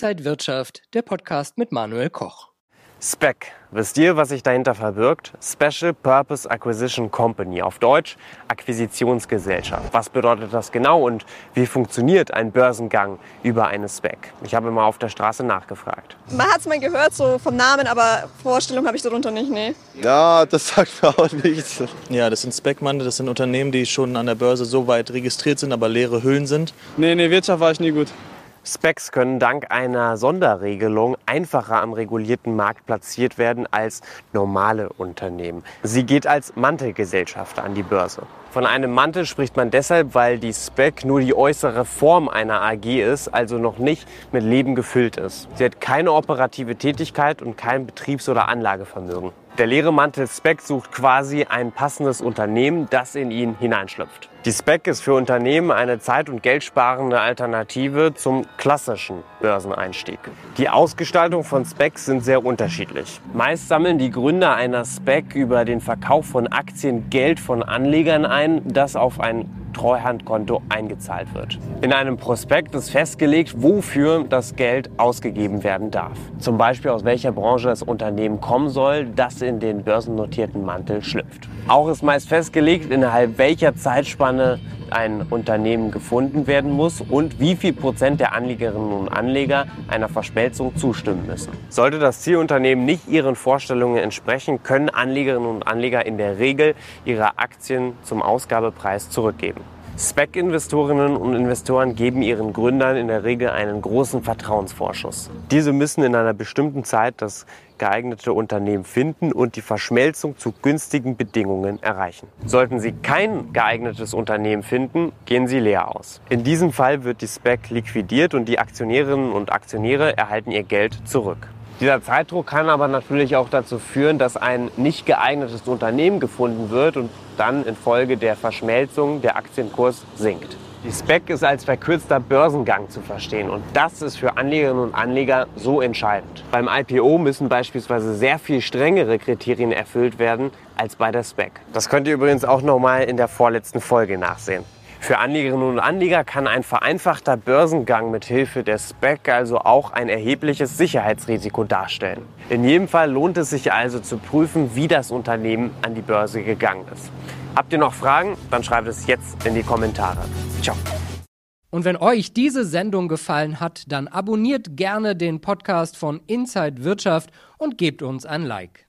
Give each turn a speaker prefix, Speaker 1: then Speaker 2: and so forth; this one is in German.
Speaker 1: Inside Wirtschaft, der Podcast mit Manuel Koch.
Speaker 2: SPEC. Wisst ihr, was sich dahinter verbirgt? Special Purpose Acquisition Company, auf Deutsch Akquisitionsgesellschaft. Was bedeutet das genau und wie funktioniert ein Börsengang über eine SPEC? Ich habe mal auf der Straße nachgefragt.
Speaker 3: Man hat es mal gehört, so vom Namen, aber Vorstellung habe ich darunter nicht, nee.
Speaker 4: Ja, das sagt mir auch nichts.
Speaker 5: Ja, das sind Speckmann, das sind Unternehmen, die schon an der Börse so weit registriert sind, aber leere Hüllen sind.
Speaker 4: Nee, nee, Wirtschaft war ich nie gut.
Speaker 2: Specs können dank einer Sonderregelung einfacher am regulierten Markt platziert werden als normale Unternehmen. Sie geht als Mantelgesellschaft an die Börse. Von einem Mantel spricht man deshalb, weil die Spec nur die äußere Form einer AG ist, also noch nicht mit Leben gefüllt ist. Sie hat keine operative Tätigkeit und kein Betriebs- oder Anlagevermögen. Der leere Mantel Spec sucht quasi ein passendes Unternehmen, das in ihn hineinschlüpft. Die Spec ist für Unternehmen eine zeit- und geldsparende Alternative zum klassischen Börseneinstieg. Die Ausgestaltung von Specs sind sehr unterschiedlich. Meist sammeln die Gründer einer Spec über den Verkauf von Aktien Geld von Anlegern ein, das auf ein Treuhandkonto eingezahlt wird. In einem Prospekt ist festgelegt, wofür das Geld ausgegeben werden darf. Zum Beispiel aus welcher Branche das Unternehmen kommen soll, das in den börsennotierten Mantel schlüpft. Auch ist meist festgelegt, innerhalb welcher Zeitspanne ein Unternehmen gefunden werden muss und wie viel Prozent der Anlegerinnen und Anleger einer Verschmelzung zustimmen müssen. Sollte das Zielunternehmen nicht ihren Vorstellungen entsprechen, können Anlegerinnen und Anleger in der Regel ihre Aktien zum Ausgabepreis zurückgeben. Spec-Investorinnen und Investoren geben ihren Gründern in der Regel einen großen Vertrauensvorschuss. Diese müssen in einer bestimmten Zeit das geeignete Unternehmen finden und die Verschmelzung zu günstigen Bedingungen erreichen. Sollten Sie kein geeignetes Unternehmen finden, gehen Sie leer aus. In diesem Fall wird die SPEC liquidiert und die Aktionärinnen und Aktionäre erhalten ihr Geld zurück. Dieser Zeitdruck kann aber natürlich auch dazu führen, dass ein nicht geeignetes Unternehmen gefunden wird und dann infolge der Verschmelzung der Aktienkurs sinkt. Die SPEC ist als verkürzter Börsengang zu verstehen und das ist für Anlegerinnen und Anleger so entscheidend. Beim IPO müssen beispielsweise sehr viel strengere Kriterien erfüllt werden als bei der SPEC. Das könnt ihr übrigens auch noch mal in der vorletzten Folge nachsehen. Für Anlegerinnen und Anleger kann ein vereinfachter Börsengang mit Hilfe der SPEC also auch ein erhebliches Sicherheitsrisiko darstellen. In jedem Fall lohnt es sich also zu prüfen, wie das Unternehmen an die Börse gegangen ist. Habt ihr noch Fragen? Dann schreibt es jetzt in die Kommentare. Ciao.
Speaker 1: Und wenn euch diese Sendung gefallen hat, dann abonniert gerne den Podcast von Inside Wirtschaft und gebt uns ein Like.